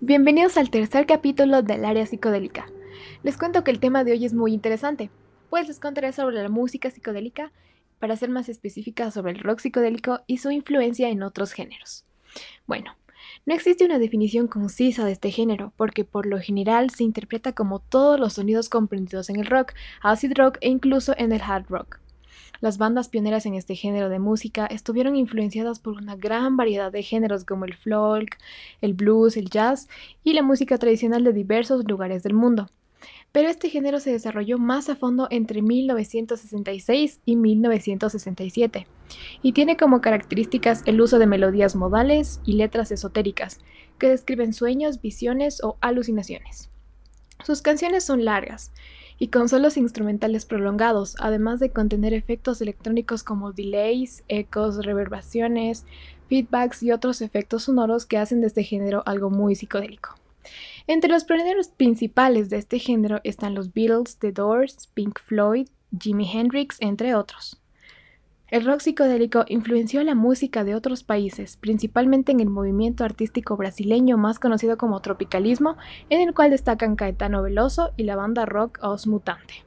Bienvenidos al tercer capítulo del área psicodélica. Les cuento que el tema de hoy es muy interesante, pues les contaré sobre la música psicodélica, para ser más específica sobre el rock psicodélico y su influencia en otros géneros. Bueno, no existe una definición concisa de este género, porque por lo general se interpreta como todos los sonidos comprendidos en el rock, acid rock e incluso en el hard rock. Las bandas pioneras en este género de música estuvieron influenciadas por una gran variedad de géneros como el folk, el blues, el jazz y la música tradicional de diversos lugares del mundo. Pero este género se desarrolló más a fondo entre 1966 y 1967 y tiene como características el uso de melodías modales y letras esotéricas que describen sueños, visiones o alucinaciones. Sus canciones son largas y con solos instrumentales prolongados, además de contener efectos electrónicos como delays, ecos, reverberaciones, feedbacks y otros efectos sonoros que hacen de este género algo muy psicodélico. Entre los pioneros principales de este género están los Beatles, The Doors, Pink Floyd, Jimi Hendrix, entre otros. El rock psicodélico influenció la música de otros países, principalmente en el movimiento artístico brasileño más conocido como tropicalismo, en el cual destacan Caetano Veloso y la banda rock Os Mutante.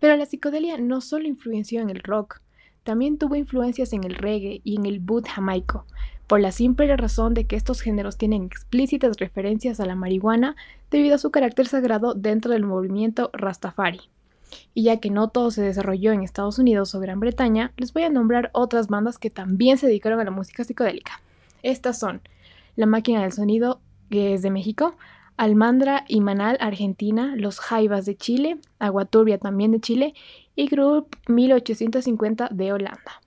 Pero la psicodelia no solo influenció en el rock, también tuvo influencias en el reggae y en el boot jamaico, por la simple razón de que estos géneros tienen explícitas referencias a la marihuana debido a su carácter sagrado dentro del movimiento Rastafari. Y ya que no todo se desarrolló en Estados Unidos o Gran Bretaña, les voy a nombrar otras bandas que también se dedicaron a la música psicodélica. Estas son La Máquina del Sonido, que es de México, Almandra y Manal, Argentina, Los Jaivas de Chile, Agua Turbia también de Chile y Group 1850 de Holanda.